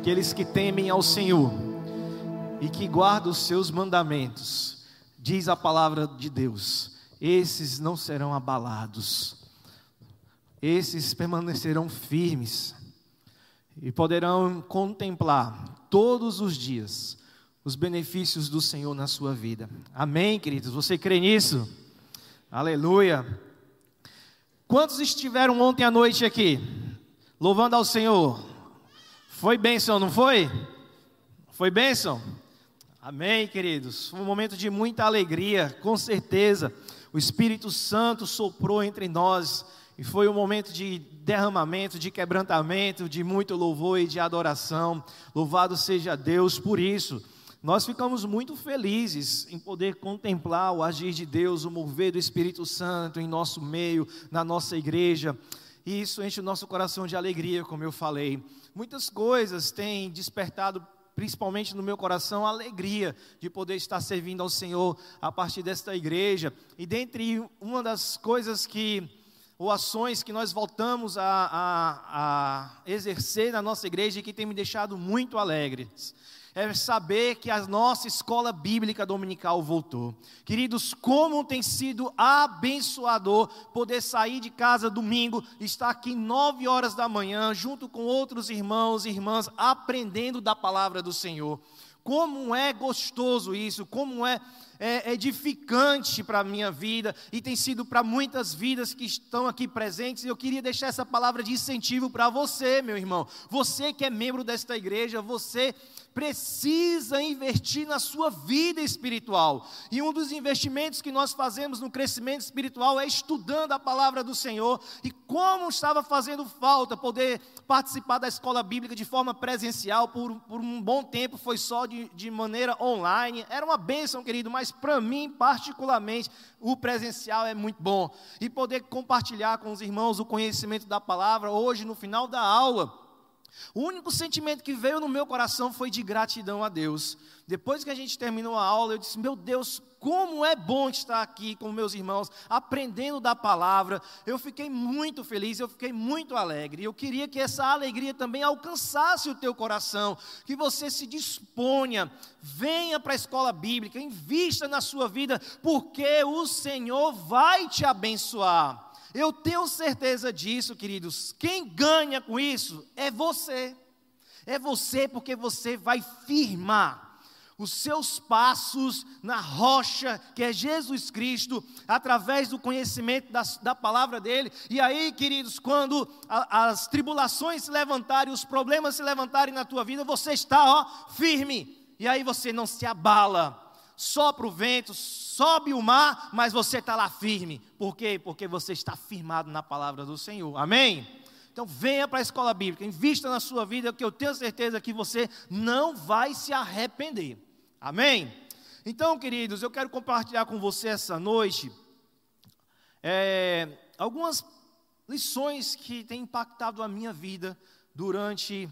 aqueles que temem ao Senhor e que guardam os seus mandamentos, diz a palavra de Deus, esses não serão abalados, esses permanecerão firmes e poderão contemplar todos os dias os benefícios do Senhor na sua vida. Amém, queridos? Você crê nisso? Aleluia. Quantos estiveram ontem à noite aqui, louvando ao Senhor? Foi bênção, não foi? Foi bênção? Amém, queridos. Foi um momento de muita alegria, com certeza. O Espírito Santo soprou entre nós e foi um momento de derramamento, de quebrantamento, de muito louvor e de adoração. Louvado seja Deus por isso. Nós ficamos muito felizes em poder contemplar o agir de Deus, o mover do Espírito Santo em nosso meio, na nossa igreja. E isso enche o nosso coração de alegria, como eu falei. Muitas coisas têm despertado principalmente no meu coração, a alegria de poder estar servindo ao Senhor a partir desta igreja. E dentre uma das coisas que, ou ações que nós voltamos a, a, a exercer na nossa igreja e que tem me deixado muito alegres, é saber que a nossa escola bíblica dominical voltou. Queridos, como tem sido abençoador poder sair de casa domingo, estar aqui nove horas da manhã, junto com outros irmãos e irmãs, aprendendo da palavra do Senhor. Como é gostoso isso, como é, é edificante para a minha vida e tem sido para muitas vidas que estão aqui presentes. Eu queria deixar essa palavra de incentivo para você, meu irmão. Você que é membro desta igreja, você precisa investir na sua vida espiritual. E um dos investimentos que nós fazemos no crescimento espiritual é estudando a palavra do Senhor. E como estava fazendo falta poder participar da escola bíblica de forma presencial, por, por um bom tempo foi só de, de maneira online. Era uma bênção, querido, mas para mim, particularmente, o presencial é muito bom. E poder compartilhar com os irmãos o conhecimento da palavra hoje, no final da aula. O único sentimento que veio no meu coração foi de gratidão a Deus. Depois que a gente terminou a aula, eu disse: Meu Deus, como é bom estar aqui com meus irmãos, aprendendo da palavra. Eu fiquei muito feliz, eu fiquei muito alegre. Eu queria que essa alegria também alcançasse o teu coração, que você se disponha, venha para a escola bíblica, invista na sua vida, porque o Senhor vai te abençoar. Eu tenho certeza disso, queridos. Quem ganha com isso é você. É você, porque você vai firmar os seus passos na rocha que é Jesus Cristo, através do conhecimento da, da palavra dele. E aí, queridos, quando a, as tribulações se levantarem, os problemas se levantarem na tua vida, você está ó, firme. E aí você não se abala sopra o vento, sobe o mar, mas você está lá firme. Por quê? Porque você está firmado na palavra do Senhor. Amém? Então venha para a escola bíblica, invista na sua vida, que eu tenho certeza que você não vai se arrepender. Amém? Então, queridos, eu quero compartilhar com você essa noite é, algumas lições que têm impactado a minha vida durante,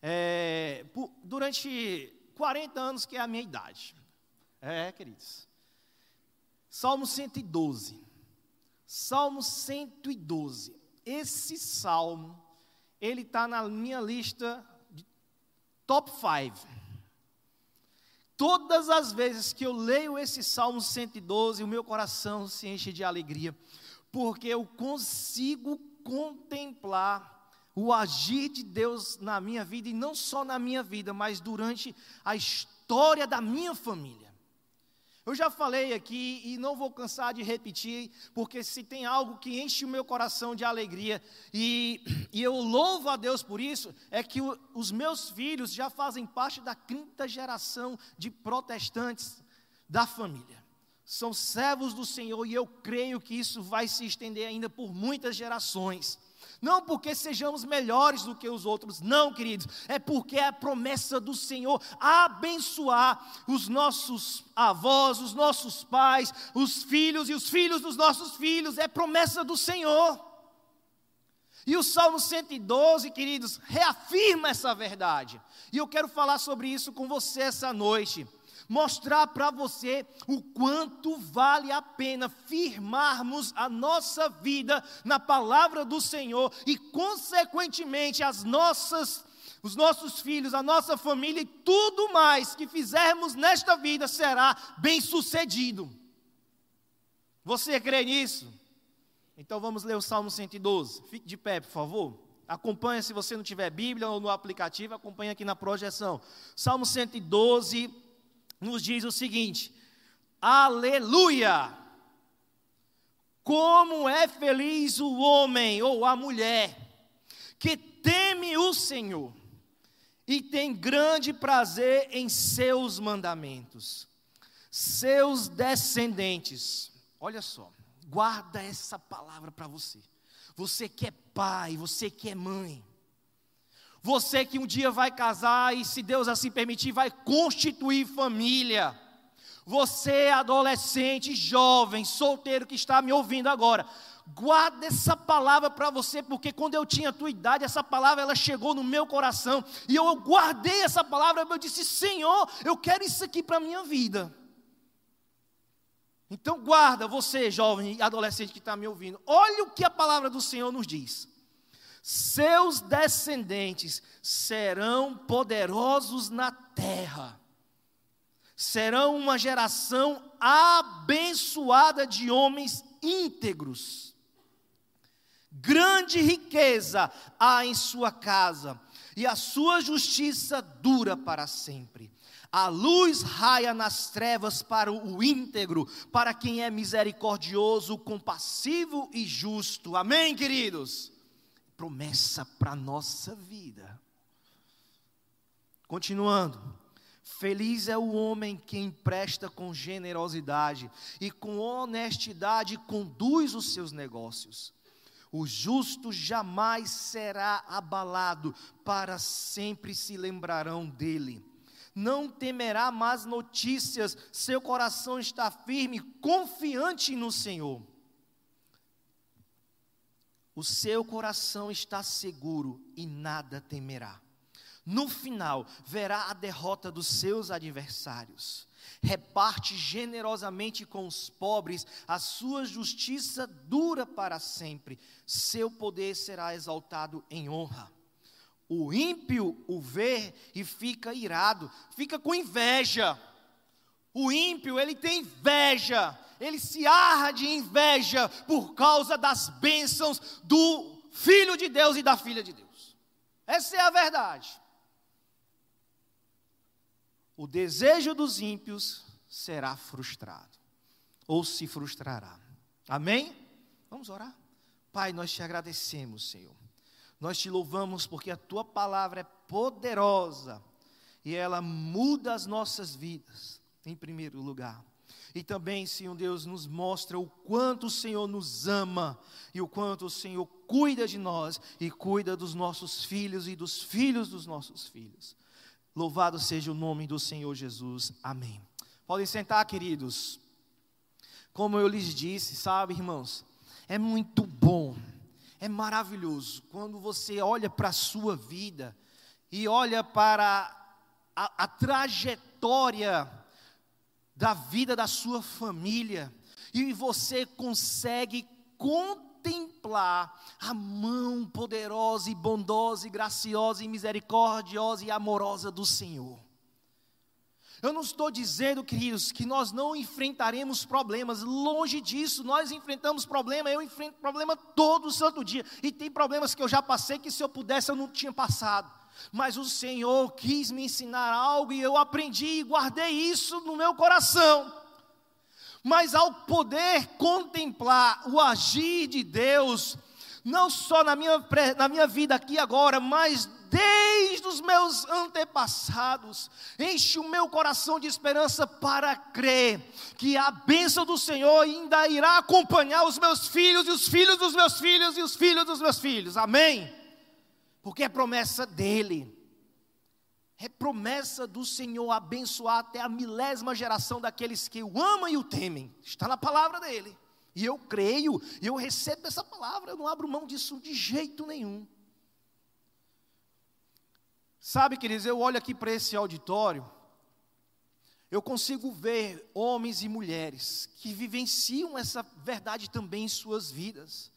é, durante 40 anos, que é a minha idade. É, queridos. Salmo 112. Salmo 112. Esse salmo, ele está na minha lista de top 5. Todas as vezes que eu leio esse Salmo 112, o meu coração se enche de alegria, porque eu consigo contemplar o agir de Deus na minha vida, e não só na minha vida, mas durante a história da minha família. Eu já falei aqui e não vou cansar de repetir, porque se tem algo que enche o meu coração de alegria, e, e eu louvo a Deus por isso, é que o, os meus filhos já fazem parte da quinta geração de protestantes da família. São servos do Senhor e eu creio que isso vai se estender ainda por muitas gerações. Não porque sejamos melhores do que os outros, não, queridos, é porque é a promessa do Senhor abençoar os nossos avós, os nossos pais, os filhos e os filhos dos nossos filhos, é promessa do Senhor. E o Salmo 112, queridos, reafirma essa verdade. E eu quero falar sobre isso com você essa noite mostrar para você o quanto vale a pena firmarmos a nossa vida na palavra do Senhor e, consequentemente, as nossas os nossos filhos, a nossa família e tudo mais que fizermos nesta vida será bem sucedido. Você crê nisso? Então vamos ler o Salmo 112. Fique de pé, por favor. Acompanhe se você não tiver Bíblia ou no aplicativo, acompanhe aqui na projeção. Salmo 112 nos diz o seguinte: Aleluia! Como é feliz o homem ou a mulher que teme o Senhor e tem grande prazer em seus mandamentos. Seus descendentes, olha só, guarda essa palavra para você. Você que é pai, você que é mãe, você que um dia vai casar e, se Deus assim permitir, vai constituir família. Você, adolescente, jovem, solteiro que está me ouvindo agora, Guarda essa palavra para você, porque quando eu tinha a tua idade, essa palavra ela chegou no meu coração, e eu guardei essa palavra, eu disse: Senhor, eu quero isso aqui para a minha vida. Então guarda, você jovem e adolescente que está me ouvindo, olha o que a palavra do Senhor nos diz. Seus descendentes serão poderosos na terra, serão uma geração abençoada de homens íntegros grande riqueza há em sua casa, e a sua justiça dura para sempre. A luz raia nas trevas para o íntegro, para quem é misericordioso, compassivo e justo. Amém, queridos? Promessa para a nossa vida. Continuando. Feliz é o homem que empresta com generosidade e com honestidade conduz os seus negócios. O justo jamais será abalado, para sempre se lembrarão dele. Não temerá más notícias, seu coração está firme, confiante no Senhor. O seu coração está seguro e nada temerá. No final, verá a derrota dos seus adversários reparte generosamente com os pobres, a sua justiça dura para sempre, seu poder será exaltado em honra. O ímpio o vê e fica irado, fica com inveja. O ímpio, ele tem inveja, ele se arra de inveja por causa das bênçãos do Filho de Deus e da Filha de Deus. Essa é a verdade. O desejo dos ímpios será frustrado, ou se frustrará. Amém? Vamos orar? Pai, nós te agradecemos, Senhor. Nós te louvamos porque a tua palavra é poderosa e ela muda as nossas vidas, em primeiro lugar. E também, Senhor Deus, nos mostra o quanto o Senhor nos ama e o quanto o Senhor cuida de nós e cuida dos nossos filhos e dos filhos dos nossos filhos. Louvado seja o nome do Senhor Jesus. Amém. Podem sentar, queridos. Como eu lhes disse, sabe, irmãos, é muito bom, é maravilhoso quando você olha para a sua vida e olha para a, a trajetória da vida da sua família e você consegue contemplar a mão poderosa e bondosa e graciosa e misericordiosa e amorosa do Senhor. Eu não estou dizendo, queridos, que nós não enfrentaremos problemas, longe disso, nós enfrentamos problema, eu enfrento problema todo santo dia, e tem problemas que eu já passei que se eu pudesse eu não tinha passado, mas o Senhor quis me ensinar algo e eu aprendi e guardei isso no meu coração. Mas ao poder contemplar o agir de Deus, não só na minha, na minha vida aqui agora, mas desde os meus antepassados, enche o meu coração de esperança para crer que a bênção do Senhor ainda irá acompanhar os meus filhos e os filhos dos meus filhos e os filhos dos meus filhos, amém? Porque é promessa dEle. É promessa do Senhor abençoar até a milésima geração daqueles que o amam e o temem. Está na palavra dele. E eu creio, e eu recebo essa palavra, eu não abro mão disso de jeito nenhum. Sabe, queridos, eu olho aqui para esse auditório, eu consigo ver homens e mulheres que vivenciam essa verdade também em suas vidas.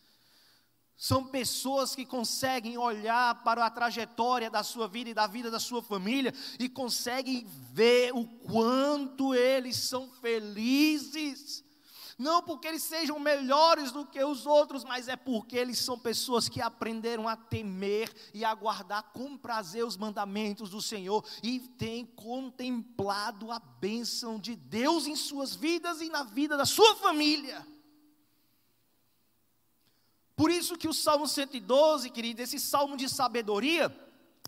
São pessoas que conseguem olhar para a trajetória da sua vida e da vida da sua família e conseguem ver o quanto eles são felizes. Não porque eles sejam melhores do que os outros, mas é porque eles são pessoas que aprenderam a temer e a guardar com prazer os mandamentos do Senhor e têm contemplado a bênção de Deus em suas vidas e na vida da sua família. Por isso que o Salmo 112, querido, esse salmo de sabedoria,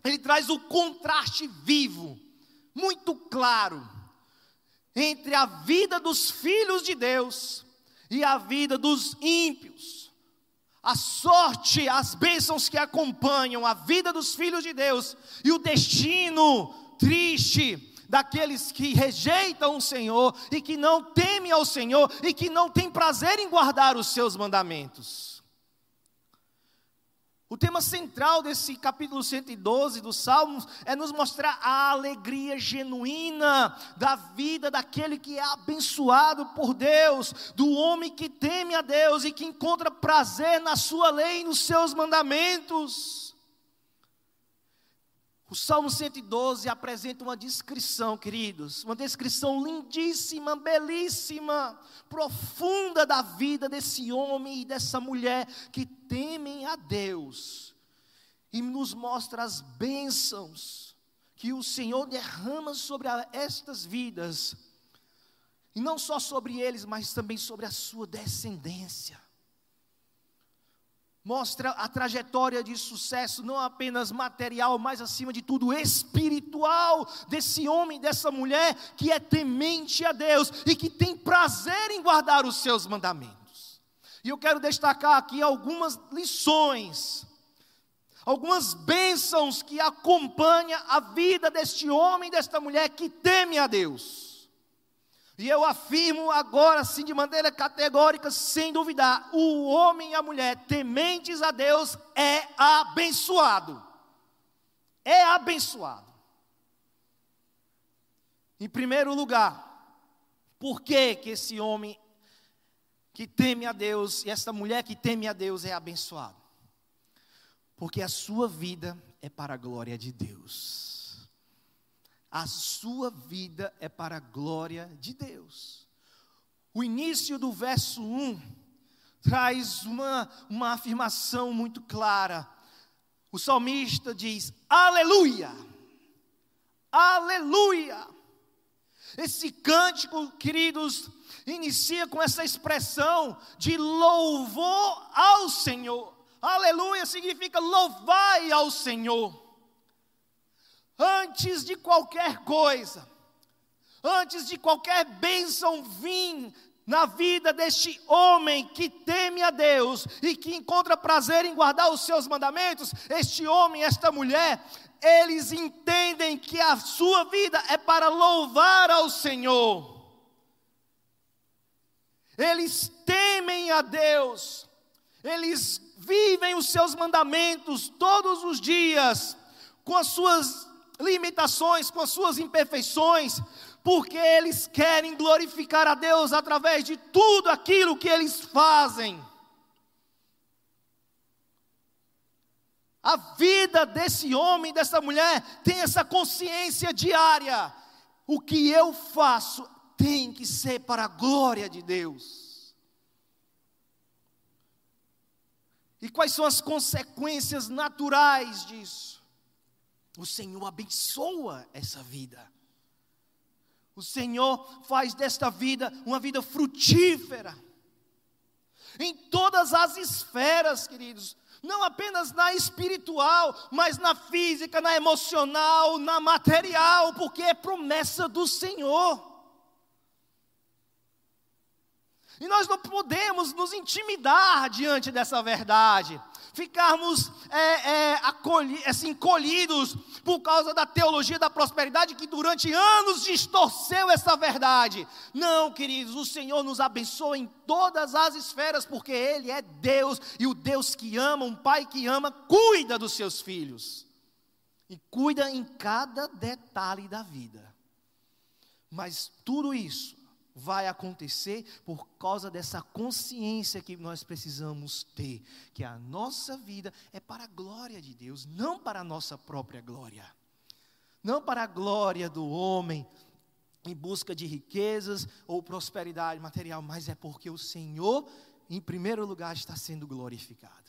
ele traz o contraste vivo, muito claro, entre a vida dos filhos de Deus e a vida dos ímpios. A sorte, as bênçãos que acompanham a vida dos filhos de Deus e o destino triste daqueles que rejeitam o Senhor e que não temem ao Senhor e que não têm prazer em guardar os seus mandamentos. O tema central desse capítulo 112 dos Salmos é nos mostrar a alegria genuína da vida daquele que é abençoado por Deus, do homem que teme a Deus e que encontra prazer na sua lei e nos seus mandamentos. O Salmo 112 apresenta uma descrição, queridos, uma descrição lindíssima, belíssima, profunda da vida desse homem e dessa mulher que temem a Deus e nos mostra as bênçãos que o Senhor derrama sobre estas vidas, e não só sobre eles, mas também sobre a sua descendência mostra a trajetória de sucesso, não apenas material, mas acima de tudo espiritual, desse homem, dessa mulher que é temente a Deus e que tem prazer em guardar os seus mandamentos. E eu quero destacar aqui algumas lições, algumas bênçãos que acompanham a vida deste homem, desta mulher que teme a Deus. E eu afirmo agora, sim, de maneira categórica, sem duvidar: o homem e a mulher tementes a Deus é abençoado. É abençoado. Em primeiro lugar, por que, que esse homem que teme a Deus e essa mulher que teme a Deus é abençoado? Porque a sua vida é para a glória de Deus a sua vida é para a glória de Deus. O início do verso 1 traz uma, uma afirmação muito clara. O salmista diz: Aleluia! Aleluia! Esse cântico, queridos, inicia com essa expressão de louvor ao Senhor. Aleluia significa louvai ao Senhor antes de qualquer coisa, antes de qualquer bênção vir na vida deste homem que teme a Deus e que encontra prazer em guardar os seus mandamentos, este homem, esta mulher, eles entendem que a sua vida é para louvar ao Senhor. Eles temem a Deus, eles vivem os seus mandamentos todos os dias, com as suas limitações, com as suas imperfeições, porque eles querem glorificar a Deus através de tudo aquilo que eles fazem. A vida desse homem, dessa mulher, tem essa consciência diária. O que eu faço tem que ser para a glória de Deus. E quais são as consequências naturais disso? O Senhor abençoa essa vida. O Senhor faz desta vida uma vida frutífera. Em todas as esferas, queridos, não apenas na espiritual, mas na física, na emocional, na material, porque é promessa do Senhor. E nós não podemos nos intimidar diante dessa verdade ficarmos é, é, acolhi, assim, colhidos por causa da teologia da prosperidade que durante anos distorceu essa verdade. Não, queridos, o Senhor nos abençoa em todas as esferas, porque Ele é Deus e o Deus que ama, um Pai que ama, cuida dos seus filhos e cuida em cada detalhe da vida. Mas tudo isso vai acontecer por causa dessa consciência que nós precisamos ter, que a nossa vida é para a glória de Deus, não para a nossa própria glória. Não para a glória do homem em busca de riquezas ou prosperidade material, mas é porque o Senhor, em primeiro lugar, está sendo glorificado.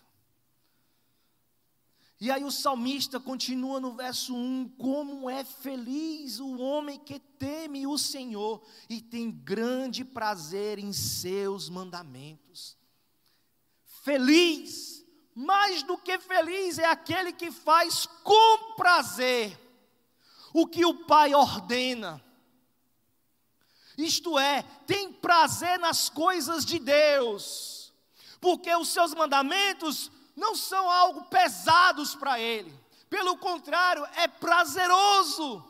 E aí o salmista continua no verso 1: Como é feliz o homem que teme o Senhor e tem grande prazer em seus mandamentos. Feliz, mais do que feliz, é aquele que faz com prazer o que o Pai ordena. Isto é, tem prazer nas coisas de Deus, porque os seus mandamentos não são algo pesados para ele. Pelo contrário, é prazeroso.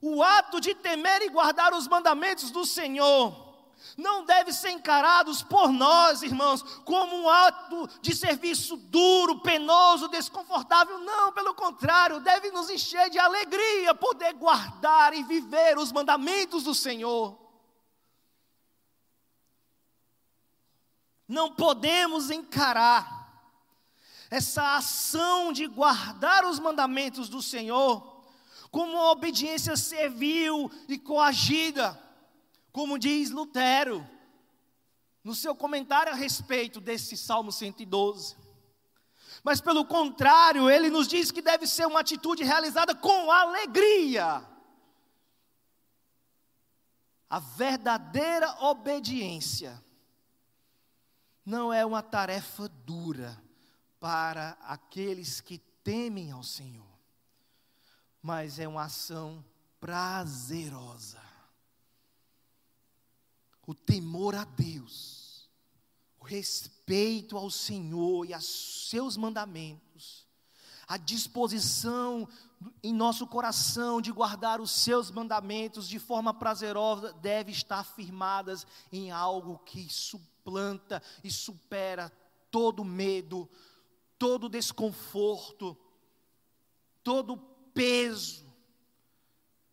O ato de temer e guardar os mandamentos do Senhor não deve ser encarados por nós, irmãos, como um ato de serviço duro, penoso, desconfortável. Não, pelo contrário, deve nos encher de alegria poder guardar e viver os mandamentos do Senhor. Não podemos encarar essa ação de guardar os mandamentos do Senhor como uma obediência servil e coagida, como diz Lutero no seu comentário a respeito desse Salmo 112. Mas pelo contrário, ele nos diz que deve ser uma atitude realizada com alegria. A verdadeira obediência não é uma tarefa dura para aqueles que temem ao Senhor, mas é uma ação prazerosa. O temor a Deus, o respeito ao Senhor e aos seus mandamentos, a disposição em nosso coração de guardar os seus mandamentos de forma prazerosa deve estar firmadas em algo que suplanta e supera todo medo, todo desconforto, todo peso.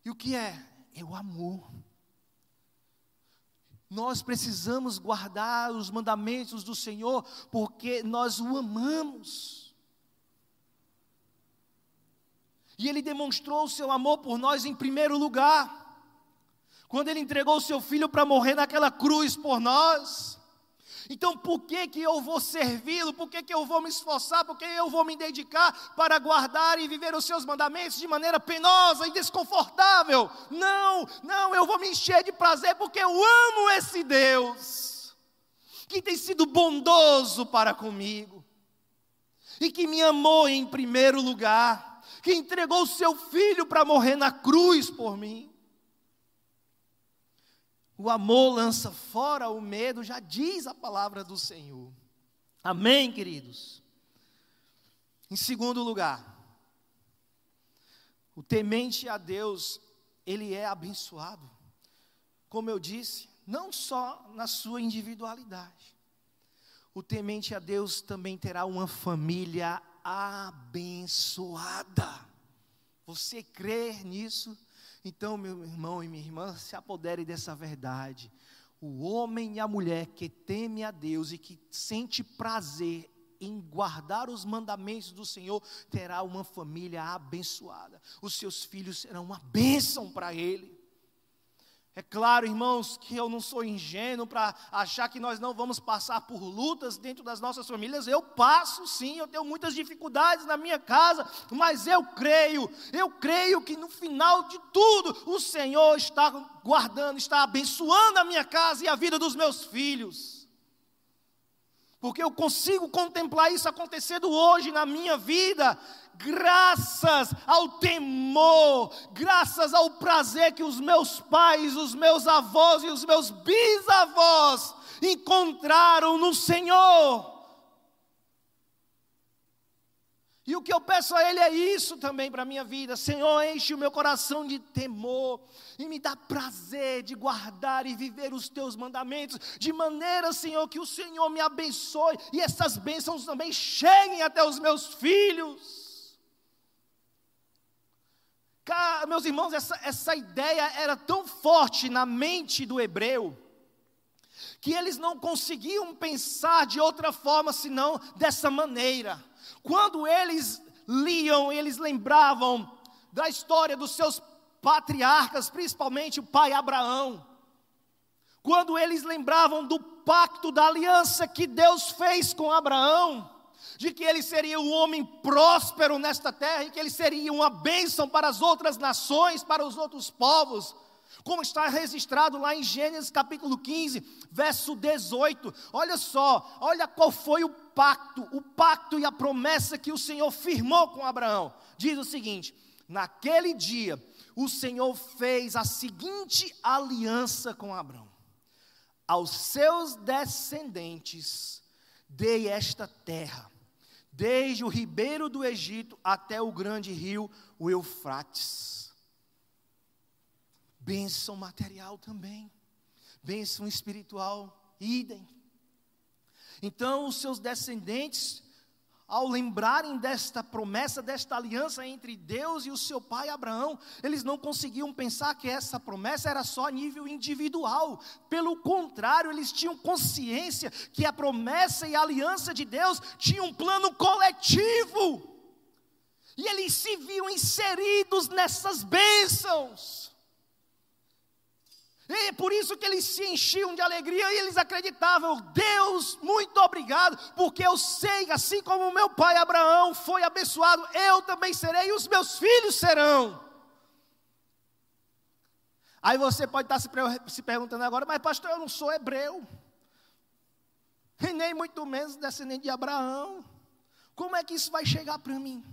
E o que é? É o amor. Nós precisamos guardar os mandamentos do Senhor porque nós o amamos. E Ele demonstrou o seu amor por nós em primeiro lugar, quando Ele entregou o seu filho para morrer naquela cruz por nós. Então, por que, que eu vou servi-lo? Por que, que eu vou me esforçar? Por que eu vou me dedicar para guardar e viver os seus mandamentos de maneira penosa e desconfortável? Não, não, eu vou me encher de prazer porque eu amo esse Deus, que tem sido bondoso para comigo, e que me amou em primeiro lugar, que entregou o seu filho para morrer na cruz por mim. O amor lança fora o medo, já diz a palavra do Senhor. Amém, queridos? Em segundo lugar, o temente a Deus, ele é abençoado. Como eu disse, não só na sua individualidade. O temente a Deus também terá uma família abençoada. Você crê nisso? Então, meu irmão e minha irmã, se apodere dessa verdade. O homem e a mulher que teme a Deus e que sente prazer em guardar os mandamentos do Senhor, terá uma família abençoada. Os seus filhos serão uma bênção para ele. É claro, irmãos, que eu não sou ingênuo para achar que nós não vamos passar por lutas dentro das nossas famílias. Eu passo sim, eu tenho muitas dificuldades na minha casa, mas eu creio, eu creio que no final de tudo o Senhor está guardando, está abençoando a minha casa e a vida dos meus filhos porque eu consigo contemplar isso acontecendo hoje na minha vida, graças ao temor, graças ao prazer que os meus pais, os meus avós e os meus bisavós encontraram no Senhor. E o que eu peço a Ele é isso também para a minha vida. Senhor, enche o meu coração de temor e me dá prazer de guardar e viver os teus mandamentos, de maneira, Senhor, que o Senhor me abençoe e essas bênçãos também cheguem até os meus filhos. Meus irmãos, essa, essa ideia era tão forte na mente do hebreu, que eles não conseguiam pensar de outra forma senão dessa maneira. Quando eles liam, eles lembravam da história dos seus patriarcas, principalmente o pai Abraão. Quando eles lembravam do pacto da aliança que Deus fez com Abraão, de que ele seria um homem próspero nesta terra e que ele seria uma bênção para as outras nações, para os outros povos, como está registrado lá em Gênesis capítulo 15, verso 18. Olha só, olha qual foi o pacto, o pacto e a promessa que o Senhor firmou com Abraão. Diz o seguinte: naquele dia, o Senhor fez a seguinte aliança com Abraão: aos seus descendentes dei esta terra desde o ribeiro do Egito até o grande rio, o Eufrates. Bênção material também, bênção espiritual, idem. Então, os seus descendentes ao lembrarem desta promessa, desta aliança entre Deus e o seu pai Abraão, eles não conseguiam pensar que essa promessa era só a nível individual. Pelo contrário, eles tinham consciência que a promessa e a aliança de Deus tinham um plano coletivo. E eles se viam inseridos nessas bênçãos. E é por isso que eles se enchiam de alegria e eles acreditavam: Deus, muito obrigado, porque eu sei, assim como meu pai Abraão foi abençoado, eu também serei e os meus filhos serão. Aí você pode estar se perguntando agora, mas pastor, eu não sou hebreu, e nem muito menos descendente de Abraão, como é que isso vai chegar para mim?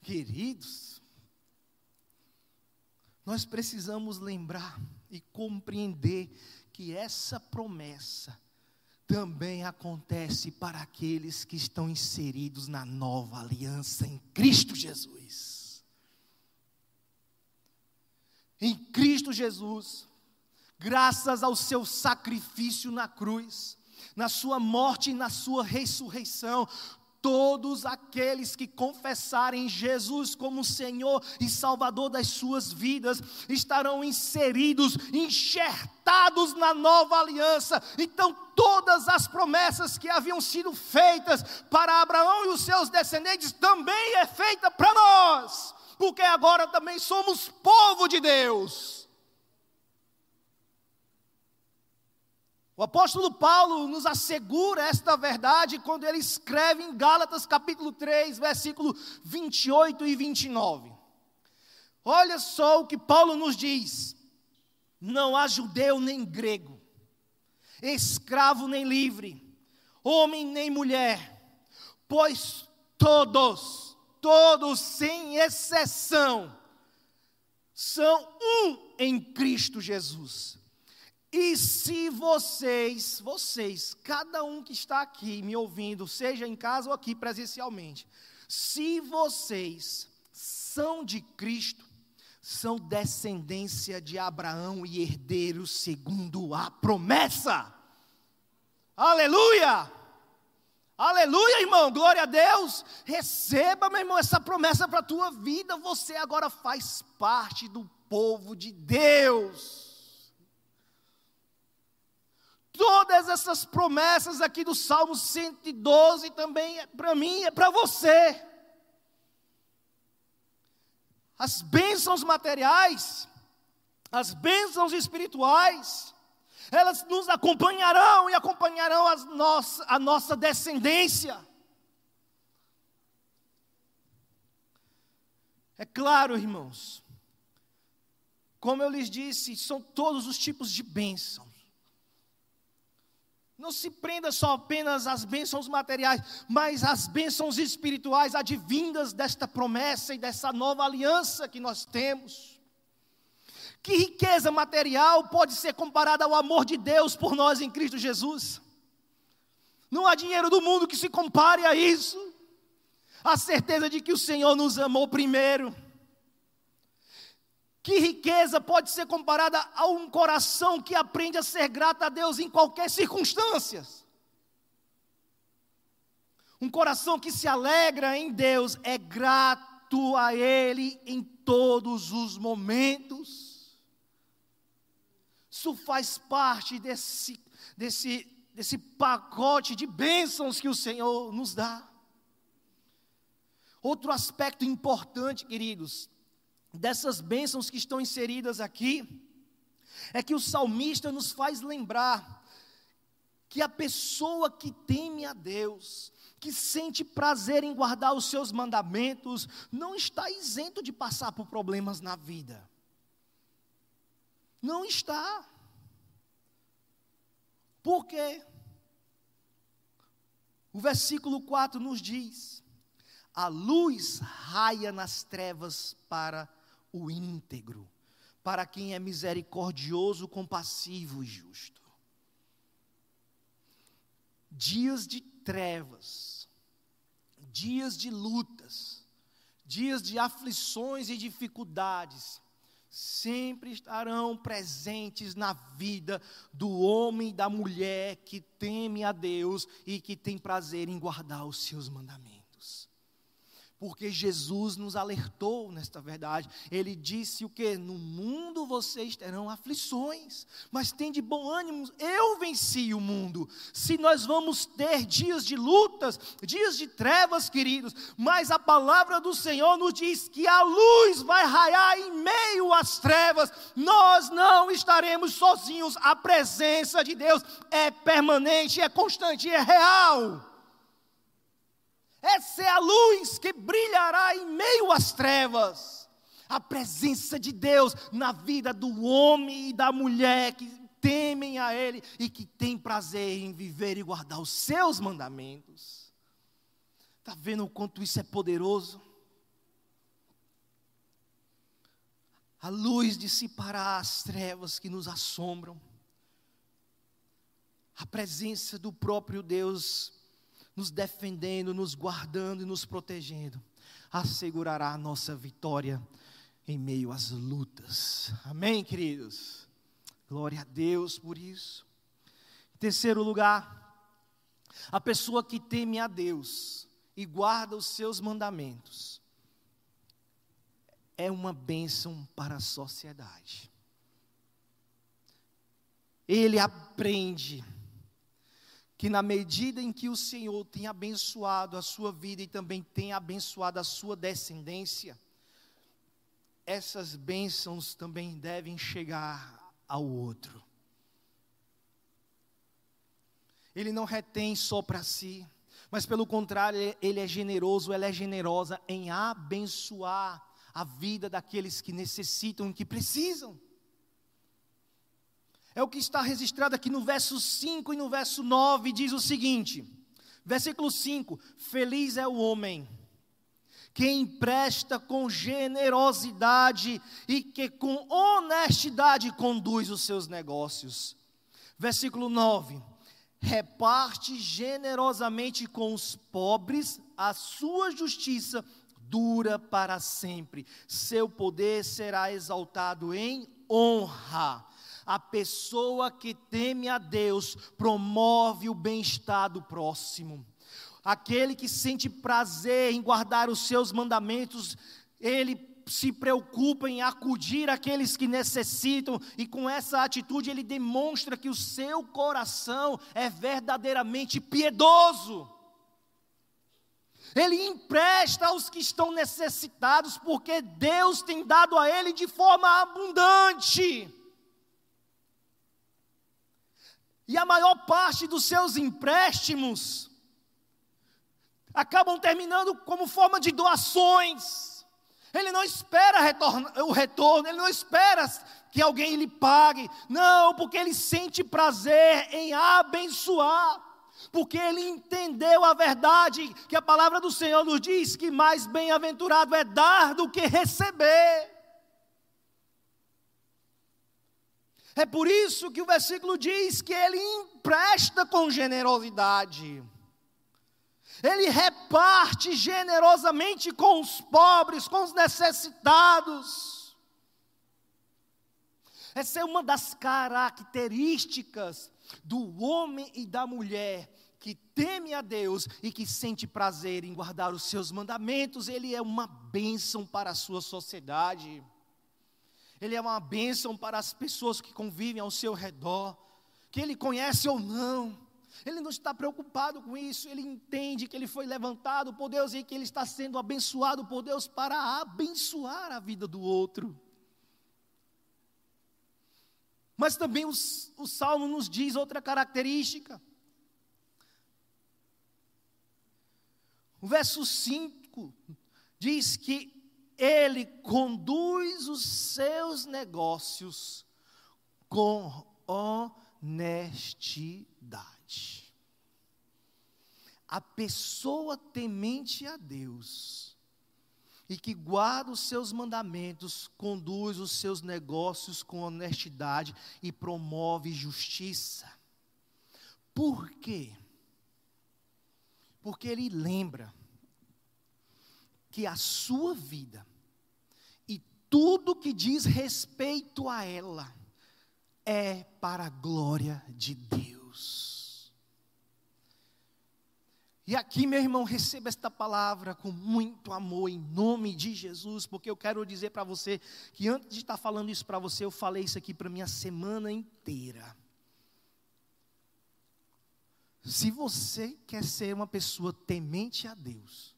Queridos, nós precisamos lembrar e compreender que essa promessa também acontece para aqueles que estão inseridos na nova aliança em Cristo Jesus. Em Cristo Jesus, graças ao seu sacrifício na cruz, na sua morte e na sua ressurreição, Todos aqueles que confessarem Jesus como Senhor e Salvador das suas vidas estarão inseridos, enxertados na nova aliança. Então, todas as promessas que haviam sido feitas para Abraão e os seus descendentes também é feita para nós, porque agora também somos povo de Deus. O apóstolo Paulo nos assegura esta verdade quando ele escreve em Gálatas capítulo 3, versículo 28 e 29. Olha só o que Paulo nos diz: não há judeu nem grego, escravo nem livre, homem nem mulher, pois todos, todos sem exceção, são um em Cristo Jesus. E se vocês, vocês, cada um que está aqui me ouvindo, seja em casa ou aqui presencialmente, se vocês são de Cristo, são descendência de Abraão e herdeiros segundo a promessa. Aleluia! Aleluia, irmão, glória a Deus. Receba, meu irmão, essa promessa para a tua vida. Você agora faz parte do povo de Deus. Todas essas promessas aqui do Salmo 112 também é para mim, é para você. As bênçãos materiais, as bênçãos espirituais, elas nos acompanharão e acompanharão as nossa, a nossa descendência. É claro, irmãos, como eu lhes disse, são todos os tipos de bênçãos. Não se prenda só apenas às bênçãos materiais, mas às bênçãos espirituais advindas desta promessa e dessa nova aliança que nós temos. Que riqueza material pode ser comparada ao amor de Deus por nós em Cristo Jesus? Não há dinheiro do mundo que se compare a isso. A certeza de que o Senhor nos amou primeiro que riqueza pode ser comparada a um coração que aprende a ser grato a Deus em qualquer circunstância? Um coração que se alegra em Deus é grato a Ele em todos os momentos. Isso faz parte desse, desse, desse pacote de bênçãos que o Senhor nos dá. Outro aspecto importante, queridos, dessas bênçãos que estão inseridas aqui, é que o salmista nos faz lembrar que a pessoa que teme a Deus, que sente prazer em guardar os seus mandamentos, não está isento de passar por problemas na vida. Não está. Por quê? O versículo 4 nos diz: a luz raia nas trevas para o íntegro, para quem é misericordioso, compassivo e justo. Dias de trevas, dias de lutas, dias de aflições e dificuldades, sempre estarão presentes na vida do homem e da mulher que teme a Deus e que tem prazer em guardar os seus mandamentos porque Jesus nos alertou nesta verdade. Ele disse o que? No mundo vocês terão aflições, mas tem de bom ânimo, eu venci o mundo. Se nós vamos ter dias de lutas, dias de trevas, queridos, mas a palavra do Senhor nos diz que a luz vai raiar em meio às trevas, nós não estaremos sozinhos, a presença de Deus é permanente, é constante, é real. Essa é a luz que brilhará em meio às trevas. A presença de Deus na vida do homem e da mulher que temem a Ele e que tem prazer em viver e guardar os seus mandamentos. Está vendo o quanto isso é poderoso? A luz dissipará as trevas que nos assombram. A presença do próprio Deus nos defendendo, nos guardando e nos protegendo, assegurará a nossa vitória em meio às lutas. Amém, queridos? Glória a Deus por isso. Em terceiro lugar, a pessoa que teme a Deus e guarda os seus mandamentos é uma bênção para a sociedade. Ele aprende que na medida em que o Senhor tem abençoado a sua vida e também tem abençoado a sua descendência, essas bênçãos também devem chegar ao outro. Ele não retém só para si, mas pelo contrário, ele é generoso, ela é generosa em abençoar a vida daqueles que necessitam e que precisam. É o que está registrado aqui no verso 5 e no verso 9, diz o seguinte: versículo 5: Feliz é o homem que empresta com generosidade e que com honestidade conduz os seus negócios. Versículo 9: reparte generosamente com os pobres, a sua justiça dura para sempre, seu poder será exaltado em honra. A pessoa que teme a Deus promove o bem-estar do próximo. Aquele que sente prazer em guardar os seus mandamentos, ele se preocupa em acudir aqueles que necessitam, e com essa atitude ele demonstra que o seu coração é verdadeiramente piedoso. Ele empresta aos que estão necessitados, porque Deus tem dado a ele de forma abundante. E a maior parte dos seus empréstimos acabam terminando como forma de doações. Ele não espera o retorno, ele não espera que alguém lhe pague. Não, porque ele sente prazer em abençoar. Porque ele entendeu a verdade que a palavra do Senhor nos diz que mais bem-aventurado é dar do que receber. É por isso que o versículo diz que ele empresta com generosidade. Ele reparte generosamente com os pobres, com os necessitados. Essa é uma das características do homem e da mulher que teme a Deus e que sente prazer em guardar os seus mandamentos, ele é uma bênção para a sua sociedade. Ele é uma bênção para as pessoas que convivem ao seu redor, que ele conhece ou não. Ele não está preocupado com isso, ele entende que ele foi levantado por Deus e que ele está sendo abençoado por Deus para abençoar a vida do outro. Mas também os, o Salmo nos diz outra característica. O verso 5 diz que ele conduz os seus negócios com honestidade. A pessoa temente a Deus e que guarda os seus mandamentos, conduz os seus negócios com honestidade e promove justiça. Por quê? Porque ele lembra que a sua vida tudo que diz respeito a ela é para a glória de Deus. E aqui, meu irmão, receba esta palavra com muito amor, em nome de Jesus, porque eu quero dizer para você que antes de estar falando isso para você, eu falei isso aqui para minha semana inteira. Se você quer ser uma pessoa temente a Deus,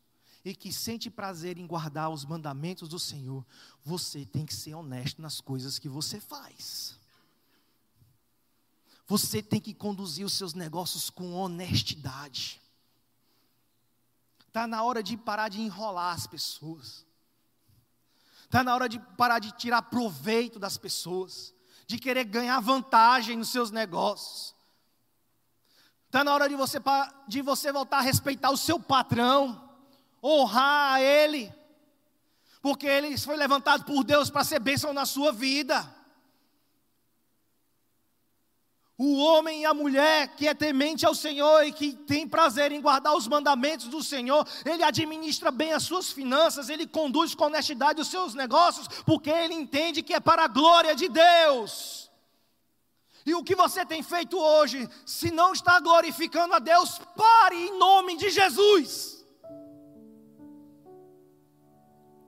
e que sente prazer em guardar os mandamentos do Senhor, você tem que ser honesto nas coisas que você faz. Você tem que conduzir os seus negócios com honestidade. Está na hora de parar de enrolar as pessoas. Está na hora de parar de tirar proveito das pessoas. De querer ganhar vantagem nos seus negócios. Está na hora de você, de você voltar a respeitar o seu patrão honrar a Ele, porque Ele foi levantado por Deus para ser bênção na sua vida. O homem e a mulher que é temente ao Senhor e que tem prazer em guardar os mandamentos do Senhor, ele administra bem as suas finanças, ele conduz com honestidade os seus negócios, porque ele entende que é para a glória de Deus. E o que você tem feito hoje, se não está glorificando a Deus, pare em nome de Jesus.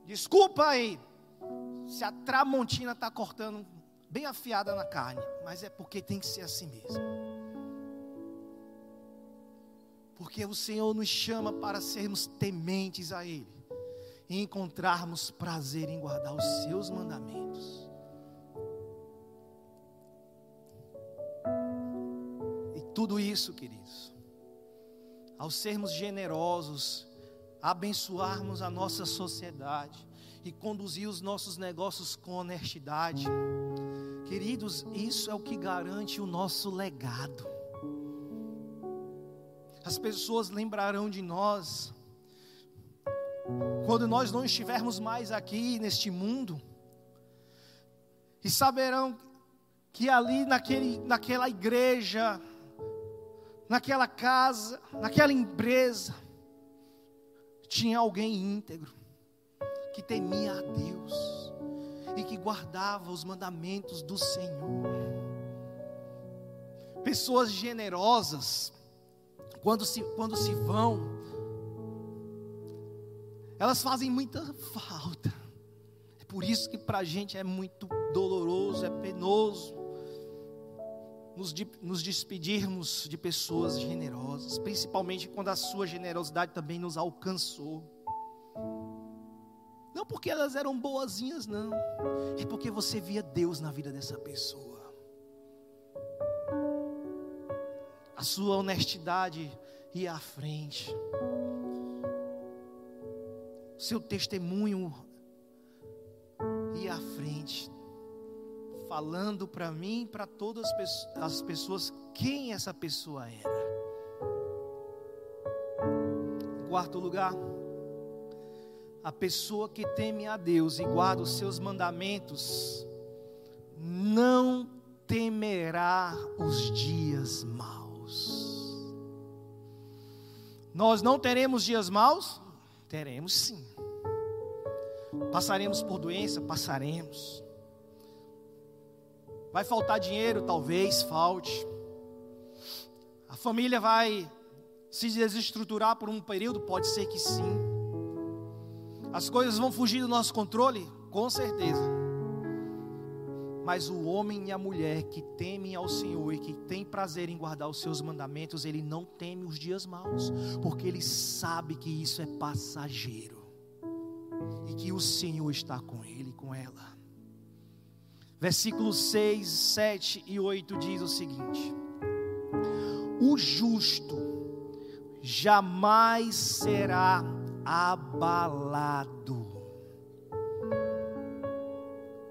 Desculpa aí, se a tramontina está cortando bem afiada na carne, mas é porque tem que ser assim mesmo. Porque o Senhor nos chama para sermos tementes a Ele e encontrarmos prazer em guardar os Seus mandamentos. E tudo isso, queridos, ao sermos generosos abençoarmos a nossa sociedade e conduzir os nossos negócios com honestidade. Queridos, isso é o que garante o nosso legado. As pessoas lembrarão de nós quando nós não estivermos mais aqui neste mundo e saberão que ali naquele, naquela igreja, naquela casa, naquela empresa, tinha alguém íntegro, que temia a Deus e que guardava os mandamentos do Senhor. Pessoas generosas, quando se, quando se vão, elas fazem muita falta. É por isso que para a gente é muito doloroso, é penoso nos, de, nos despedirmos de pessoas generosas, principalmente quando a sua generosidade também nos alcançou. Não porque elas eram boazinhas, não, é porque você via Deus na vida dessa pessoa. A sua honestidade ia à frente, seu testemunho ia à frente falando para mim, para todas as pessoas, quem essa pessoa era. Quarto lugar, a pessoa que teme a Deus e guarda os seus mandamentos, não temerá os dias maus. Nós não teremos dias maus? Teremos sim. Passaremos por doença? Passaremos. Vai faltar dinheiro, talvez falte. A família vai se desestruturar por um período? Pode ser que sim. As coisas vão fugir do nosso controle? Com certeza. Mas o homem e a mulher que temem ao Senhor e que tem prazer em guardar os seus mandamentos, ele não teme os dias maus, porque ele sabe que isso é passageiro e que o Senhor está com ele, com ela. Versículos 6, 7 e 8 diz o seguinte: O justo jamais será abalado,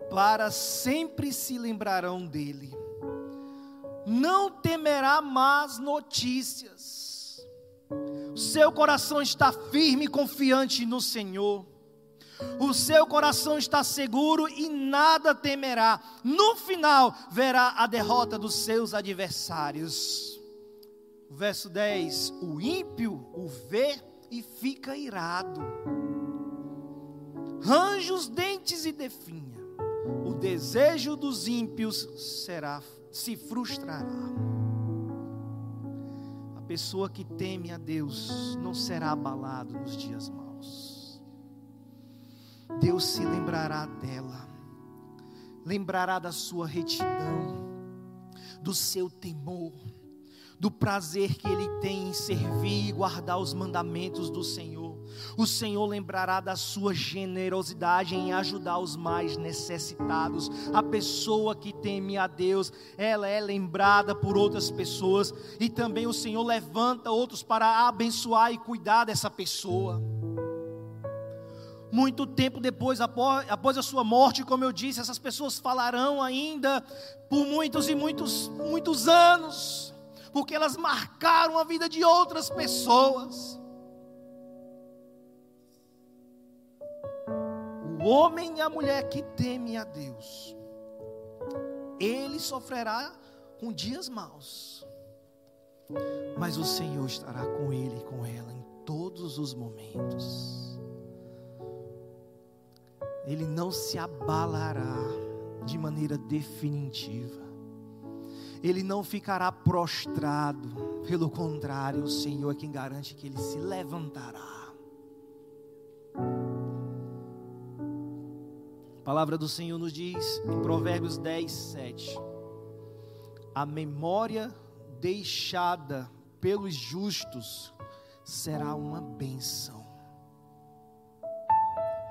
para sempre se lembrarão dele, não temerá más notícias, seu coração está firme e confiante no Senhor o seu coração está seguro e nada temerá. No final, verá a derrota dos seus adversários. Verso 10: O ímpio o vê e fica irado, range os dentes e definha. O desejo dos ímpios será se frustrará. A pessoa que teme a Deus não será abalado nos dias maus. Deus se lembrará dela, lembrará da sua retidão, do seu temor, do prazer que ele tem em servir e guardar os mandamentos do Senhor. O Senhor lembrará da sua generosidade em ajudar os mais necessitados. A pessoa que teme a Deus, ela é lembrada por outras pessoas e também o Senhor levanta outros para abençoar e cuidar dessa pessoa. Muito tempo depois, após a sua morte, como eu disse, essas pessoas falarão ainda por muitos e muitos, muitos anos, porque elas marcaram a vida de outras pessoas. O homem e a mulher que teme a Deus, ele sofrerá com dias maus, mas o Senhor estará com ele e com ela em todos os momentos ele não se abalará de maneira definitiva. Ele não ficará prostrado, pelo contrário, o Senhor é quem garante que ele se levantará. A palavra do Senhor nos diz em Provérbios 10, 7: A memória deixada pelos justos será uma bênção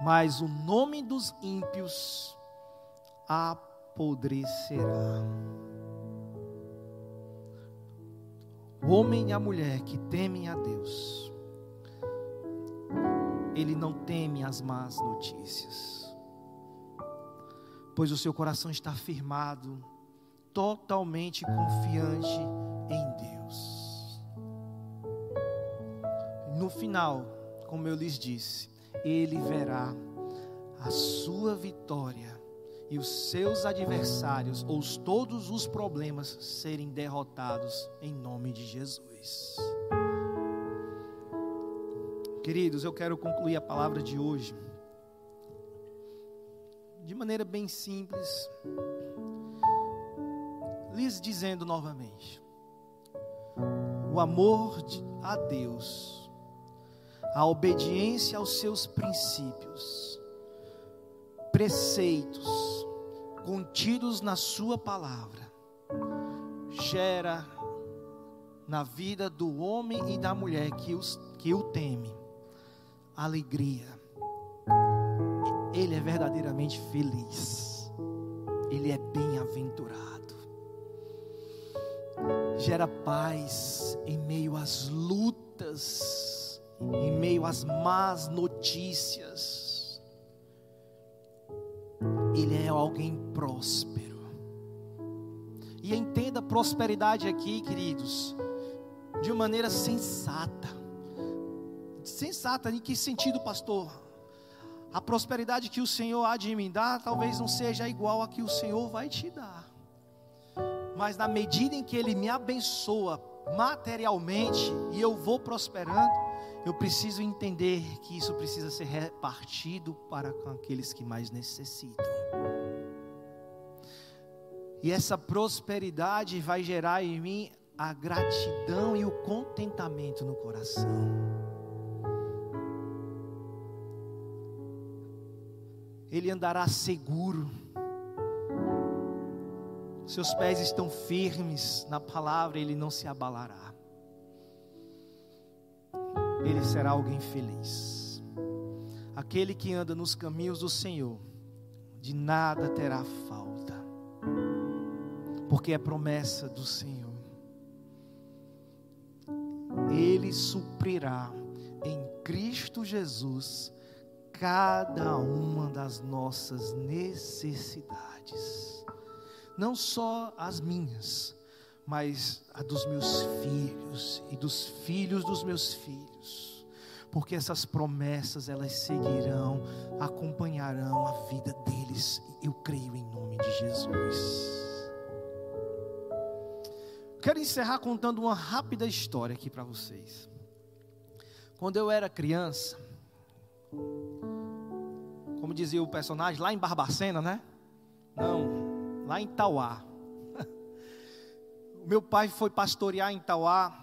mas o nome dos ímpios apodrecerá. O homem e a mulher que temem a Deus, ele não teme as más notícias, pois o seu coração está firmado, totalmente confiante em Deus. No final, como eu lhes disse, ele verá a sua vitória e os seus adversários, ou todos os problemas, serem derrotados em nome de Jesus. Queridos, eu quero concluir a palavra de hoje de maneira bem simples, lhes dizendo novamente: o amor a Deus a obediência aos seus princípios, preceitos contidos na Sua palavra, gera na vida do homem e da mulher que, os, que o teme alegria. Ele é verdadeiramente feliz, ele é bem-aventurado, gera paz em meio às lutas em meio às más notícias, ele é alguém próspero. E entenda prosperidade aqui, queridos, de maneira sensata. Sensata em que sentido, pastor? A prosperidade que o Senhor há de me dar talvez não seja igual a que o Senhor vai te dar. Mas na medida em que Ele me abençoa materialmente e eu vou prosperando, eu preciso entender que isso precisa ser repartido para com aqueles que mais necessitam. E essa prosperidade vai gerar em mim a gratidão e o contentamento no coração. Ele andará seguro. Seus pés estão firmes na palavra, ele não se abalará. Ele será alguém feliz. Aquele que anda nos caminhos do Senhor, de nada terá falta, porque é promessa do Senhor. Ele suprirá em Cristo Jesus cada uma das nossas necessidades, não só as minhas, mas a dos meus filhos e dos filhos dos meus filhos, porque essas promessas elas seguirão, acompanharão a vida deles, eu creio em nome de Jesus. Quero encerrar contando uma rápida história aqui para vocês. Quando eu era criança, como dizia o personagem, lá em Barbacena, né? Não, lá em Tauá. Meu pai foi pastorear em Tauá.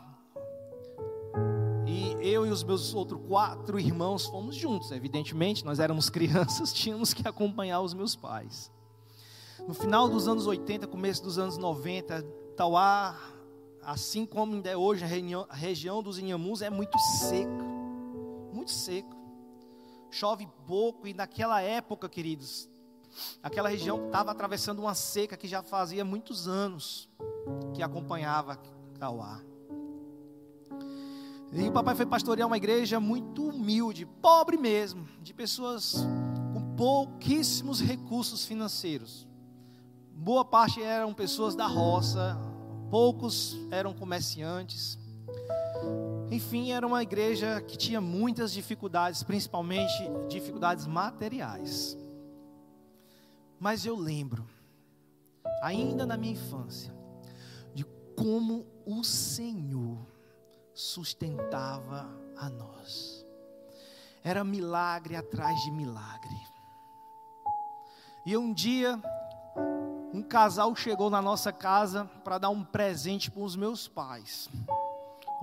E eu e os meus outros quatro irmãos fomos juntos. Evidentemente, nós éramos crianças, tínhamos que acompanhar os meus pais. No final dos anos 80, começo dos anos 90, Tauá, assim como ainda é hoje, a região dos Inhamus é muito seca. Muito seco chove pouco, e naquela época, queridos, aquela região estava atravessando uma seca que já fazia muitos anos que acompanhava Cauá. E o papai foi pastorear uma igreja muito humilde, pobre mesmo, de pessoas com pouquíssimos recursos financeiros. Boa parte eram pessoas da roça, poucos eram comerciantes. Enfim, era uma igreja que tinha muitas dificuldades, principalmente dificuldades materiais. Mas eu lembro, ainda na minha infância, de como o Senhor sustentava a nós. Era milagre atrás de milagre. E um dia, um casal chegou na nossa casa para dar um presente para os meus pais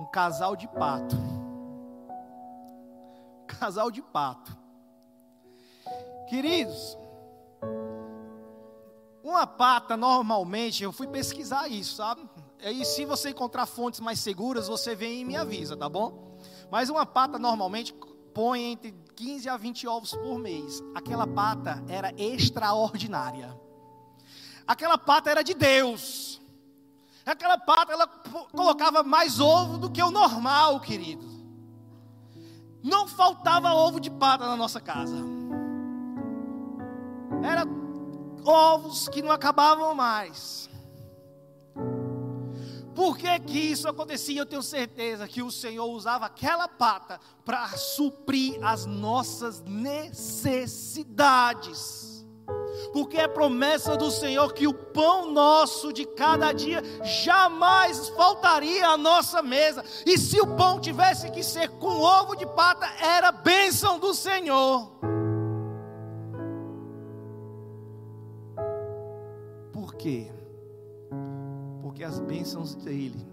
um casal de pato. Casal de pato. Queridos, uma pata normalmente, eu fui pesquisar isso, sabe? E se você encontrar fontes mais seguras, você vem e me avisa, tá bom? Mas uma pata normalmente põe entre 15 a 20 ovos por mês. Aquela pata era extraordinária. Aquela pata era de Deus. Aquela pata, ela colocava mais ovo do que o normal, querido. Não faltava ovo de pata na nossa casa. Era ovos que não acabavam mais. Por que, que isso acontecia? Eu tenho certeza que o Senhor usava aquela pata para suprir as nossas necessidades porque é promessa do Senhor que o pão nosso de cada dia jamais faltaria à nossa mesa. E se o pão tivesse que ser com ovo de pata, era bênção do Senhor. Quê? Porque as bênçãos dele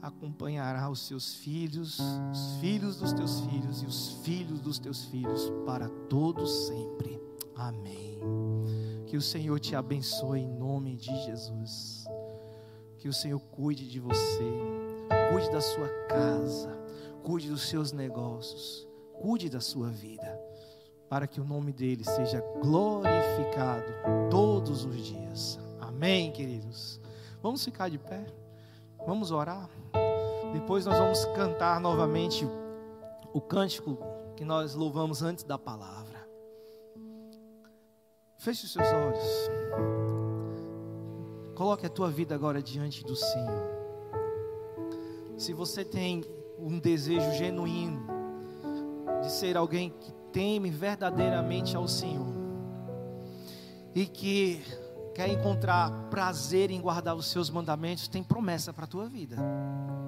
acompanhará os seus filhos, os filhos dos teus filhos e os filhos dos teus filhos para todos sempre. Amém. Que o Senhor te abençoe em nome de Jesus. Que o Senhor cuide de você, cuide da sua casa, cuide dos seus negócios, cuide da sua vida, para que o nome dele seja glorificado todos os dias. Amém, queridos. Vamos ficar de pé, vamos orar. Depois nós vamos cantar novamente o cântico que nós louvamos antes da palavra. Feche os seus olhos. Coloque a tua vida agora diante do Senhor. Se você tem um desejo genuíno de ser alguém que teme verdadeiramente ao Senhor e que quer encontrar prazer em guardar os seus mandamentos, tem promessa para a tua vida.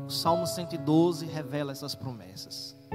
O Salmo 112 revela essas promessas.